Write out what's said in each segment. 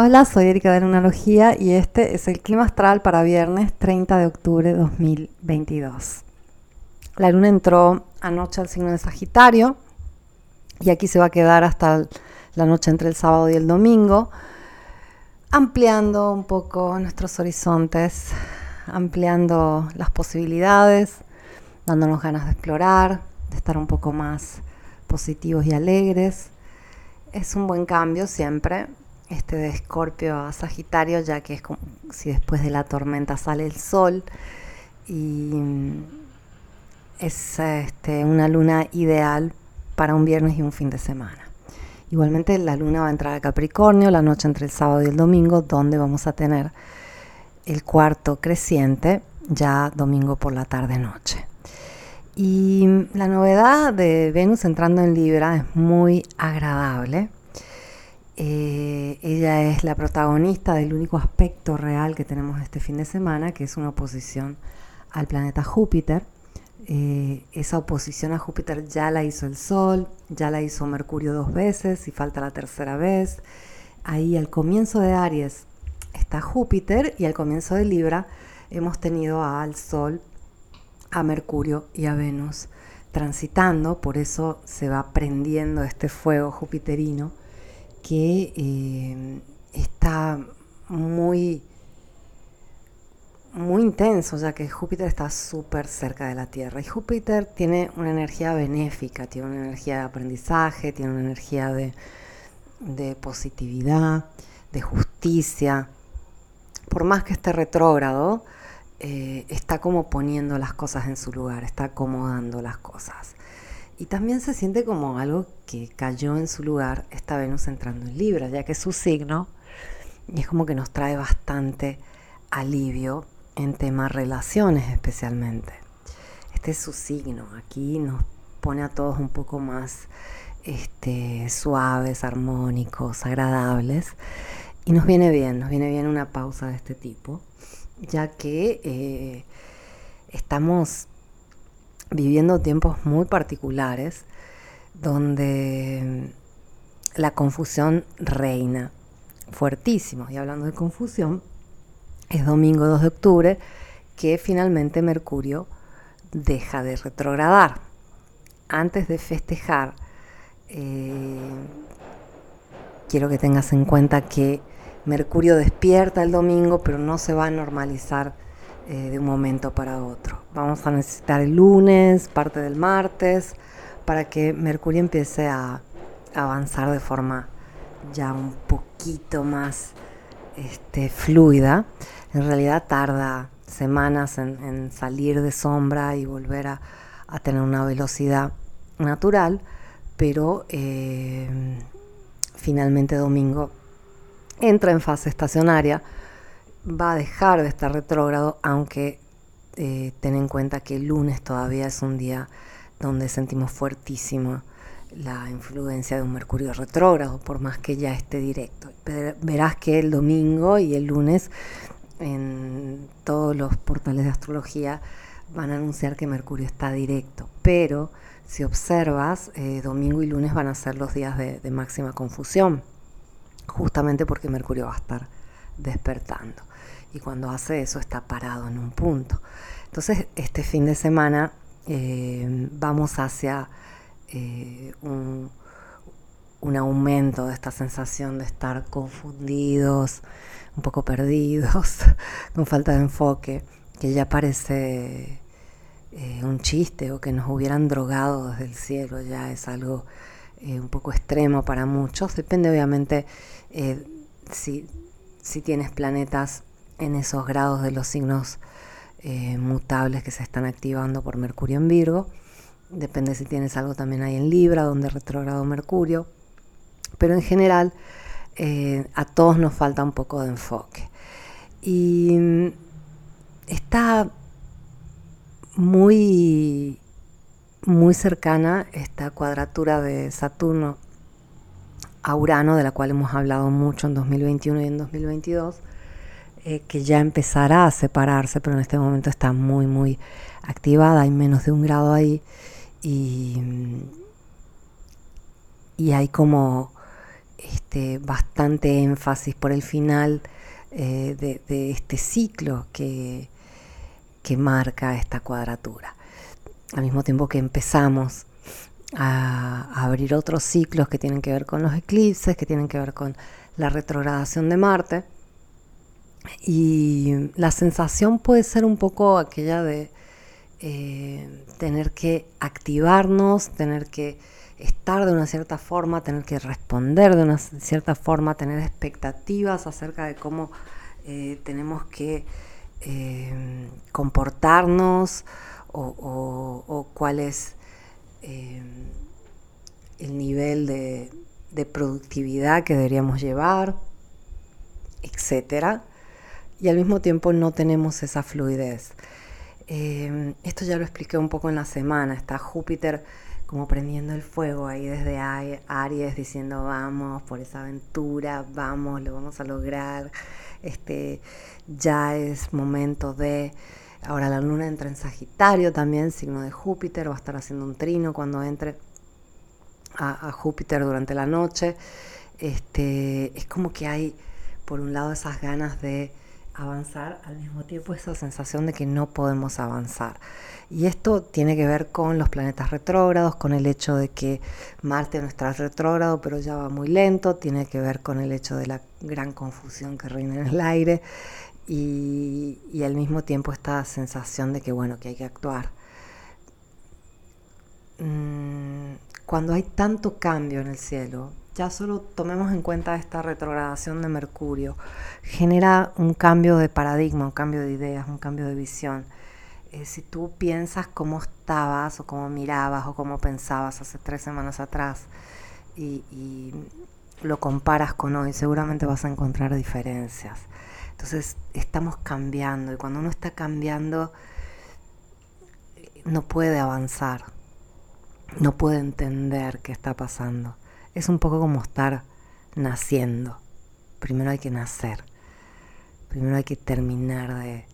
Hola, soy Erika de Lunalogía y este es el clima astral para viernes 30 de octubre de 2022. La luna entró anoche al signo de Sagitario y aquí se va a quedar hasta la noche entre el sábado y el domingo, ampliando un poco nuestros horizontes, ampliando las posibilidades, dándonos ganas de explorar, de estar un poco más positivos y alegres. Es un buen cambio siempre, este de Escorpio a Sagitario, ya que es como si después de la tormenta sale el sol y es este, una luna ideal para un viernes y un fin de semana. Igualmente la luna va a entrar a Capricornio la noche entre el sábado y el domingo, donde vamos a tener el cuarto creciente ya domingo por la tarde-noche. Y la novedad de Venus entrando en Libra es muy agradable eh, ella es la protagonista del único aspecto real que tenemos este fin de semana, que es una oposición al planeta Júpiter. Eh, esa oposición a Júpiter ya la hizo el Sol, ya la hizo Mercurio dos veces y falta la tercera vez. Ahí al comienzo de Aries está Júpiter y al comienzo de Libra hemos tenido al Sol, a Mercurio y a Venus transitando, por eso se va prendiendo este fuego jupiterino que eh, está muy, muy intenso, ya que Júpiter está súper cerca de la Tierra. Y Júpiter tiene una energía benéfica, tiene una energía de aprendizaje, tiene una energía de, positividad, de justicia. Por más que esté retrógrado, eh, está como poniendo las cosas en su lugar, está acomodando las cosas. Y también se siente como algo que cayó en su lugar esta Venus entrando en Libra, ya que es su signo y es como que nos trae bastante alivio en temas relaciones especialmente. Este es su signo, aquí nos pone a todos un poco más este, suaves, armónicos, agradables y nos viene bien, nos viene bien una pausa de este tipo, ya que eh, estamos viviendo tiempos muy particulares donde la confusión reina fuertísimo. Y hablando de confusión, es domingo 2 de octubre que finalmente Mercurio deja de retrogradar. Antes de festejar, eh, quiero que tengas en cuenta que Mercurio despierta el domingo, pero no se va a normalizar eh, de un momento para otro. Vamos a necesitar el lunes, parte del martes, para que Mercurio empiece a avanzar de forma ya un poquito más este, fluida. En realidad tarda semanas en, salir de sombra y volver a, tener una velocidad natural, pero eh, finalmente domingo entra en fase estacionaria va a dejar de estar retrógrado, aunque eh, ten en cuenta que el lunes todavía es un día donde sentimos fuertísimo la influencia de un Mercurio retrógrado, por más que ya esté directo. Verás que el domingo y el lunes en todos los portales de astrología van a anunciar que Mercurio está directo, pero si observas, eh, domingo y lunes van a ser los días de máxima confusión, justamente porque Mercurio va a estar despertando y cuando hace eso está parado en un punto. Entonces, este fin de semana eh, vamos hacia eh, un, aumento de esta sensación de estar confundidos, un poco perdidos, con falta de enfoque, que ya parece eh, un chiste o que nos hubieran drogado desde el cielo, ya es algo un poco extremo para muchos. Depende obviamente si, si tienes planetas en esos grados de los signos eh, mutables que se están activando por Mercurio en Virgo. Depende si tienes algo también ahí en Libra, donde retrogrado Mercurio. Pero en general eh, a todos nos falta un poco de enfoque. Y mm, está muy, muy cercana esta cuadratura de Saturno a Urano, de la cual hemos hablado mucho en 2021 y en 2022 eh, que ya empezará a separarse, pero en este momento está muy, muy activada, hay menos de un grado ahí y, y hay como este, bastante énfasis por el final eh, de, este ciclo que, que marca esta cuadratura. Al mismo tiempo que empezamos a, abrir otros ciclos que tienen que ver con los eclipses, que tienen que ver con la retrogradación de Marte. Y la sensación puede ser un poco aquella de eh, tener que activarnos, tener que estar de una cierta forma, tener que responder de una cierta forma, tener expectativas acerca de cómo eh, tenemos que eh, comportarnos o, cuál es eh, el nivel de, productividad que deberíamos llevar, etc. Y al mismo tiempo no tenemos esa fluidez. esto ya lo expliqué un poco en la semana. Está Júpiter como prendiendo el fuego ahí desde Aries diciendo vamos por esa aventura, vamos, lo vamos a lograr, este, ya es momento de... Ahora la luna entra en Sagitario también, signo de Júpiter, va a estar haciendo un trino cuando entre a, Júpiter durante la noche. Este, es como que hay, por un lado, esas ganas de avanzar, al mismo tiempo esa sensación de que no podemos avanzar. Y esto tiene que ver con los planetas retrógrados, con el hecho de que Marte no está retrógrado, pero ya va muy lento, tiene que ver con el hecho de la gran confusión que reina en el aire y, al mismo tiempo esta sensación de que, bueno, que hay que actuar. Mm, cuando hay tanto cambio en el cielo, ya solo tomemos en cuenta esta retrogradación de Mercurio, genera un cambio de paradigma, un cambio de ideas, un cambio de visión eh, si tú piensas cómo estabas o cómo mirabas o cómo pensabas hace tres semanas atrás y, lo comparas con hoy, seguramente vas a encontrar diferencias. Entonces estamos cambiando y cuando uno está cambiando no puede avanzar, no puede entender qué está pasando. Es un poco como estar naciendo. Primero hay que nacer, primero hay que terminar de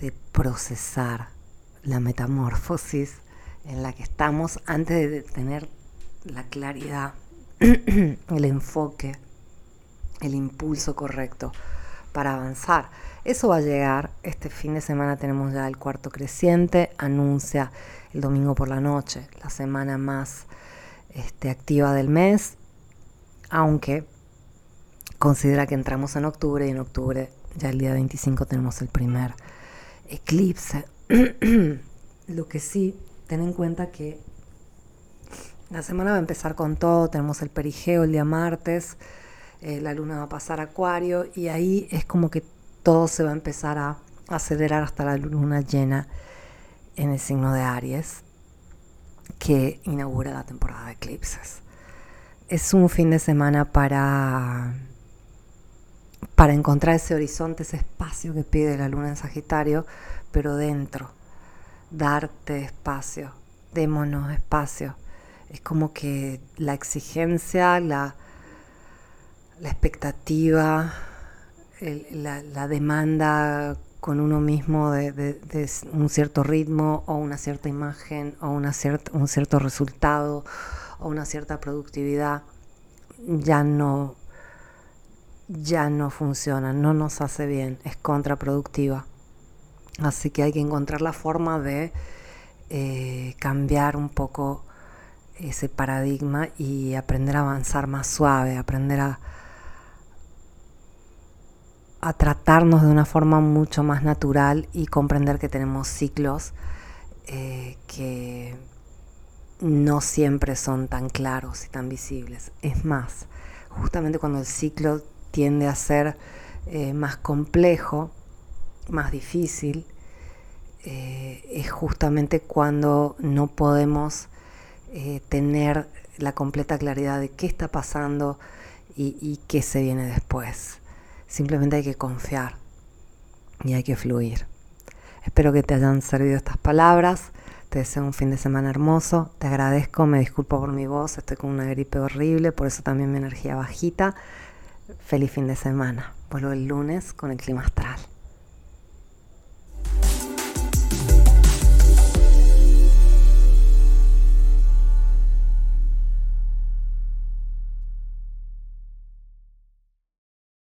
de procesar la metamorfosis en la que estamos antes de tener la claridad, el enfoque, el impulso correcto para avanzar. Eso va a llegar. Este fin de semana tenemos ya el cuarto creciente, anuncia el domingo por la noche, la semana más este, activa del mes, aunque considera que entramos en octubre y en octubre ya el día 25 tenemos el primer eclipse. Lo que sí, ten en cuenta que la semana va a empezar con todo, tenemos el perigeo el día martes, eh, la luna va a pasar a acuario y ahí es como que todo se va a empezar a acelerar hasta la luna llena en el signo de Aries que inaugura la temporada de eclipses. Es un fin de semana para para encontrar ese horizonte, ese espacio que pide la luna en Sagitario, pero dentro, darte espacio, démonos espacio. Es como que la exigencia, la, la expectativa, la, demanda con uno mismo de, un cierto ritmo o una cierta imagen o un cierto resultado o una cierta productividad ya no ya no funciona, no nos hace bien, es contraproductiva. Así que hay que encontrar la forma de eh, cambiar un poco ese paradigma y aprender a avanzar más suave, aprender a, a tratarnos de una forma mucho más natural y comprender que tenemos ciclos eh, que no siempre son tan claros y tan visibles. Es más, justamente cuando el ciclo tiende a ser eh, más complejo, más difícil, eh, es justamente cuando no podemos tener la completa claridad de qué está pasando y qué se viene después. Simplemente hay que confiar y hay que fluir. Espero que te hayan servido estas palabras. Te deseo un fin de semana hermoso. Te agradezco, me disculpo por mi voz. Estoy con una gripe horrible, por eso también mi energía bajita. Feliz fin de semana. Vuelvo el lunes con el clima astral.